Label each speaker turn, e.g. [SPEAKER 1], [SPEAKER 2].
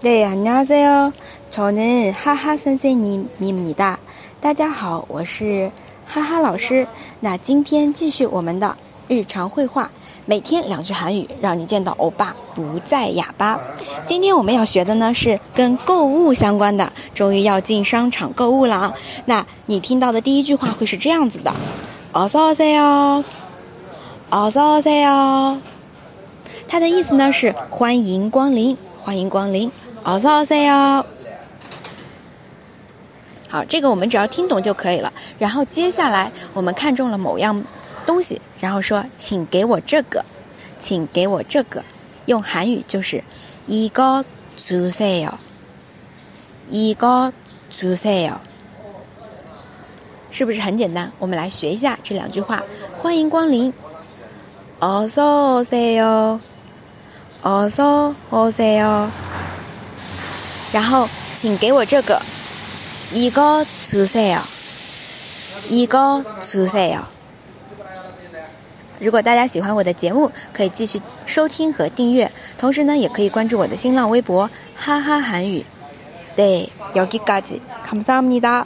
[SPEAKER 1] 对，안녕하세요저는하하선생님입니다大家好，我是哈哈老师。那今天继续我们的日常绘画，每天两句韩语，让你见到欧巴不再哑巴。今天我们要学的呢是跟购物相关的，终于要进商场购物了啊！那你听到的第一句话会是这样子的：어서오세 요， 어서오세 요。 它的意思呢是欢迎光临，欢迎光临。 어서오세 요。 好，这个我们只要听懂就可以了。然后接下来我们看中了某样东西，然后说：“请给我这个，请给我这个。”用韩语就是“이거주세 요， 이거주세 요。 是不是很简单？我们来学一下这两句话：欢迎光临，어서오세 요， 어서오세 요。 然后，请给我这个，一个주세 요， 一个주세 요。 如果大家喜欢我的节目，可以继续收听和订阅，同时呢，也可以关注我的新浪微博“哈哈韩语”。对，여기까지감사합니다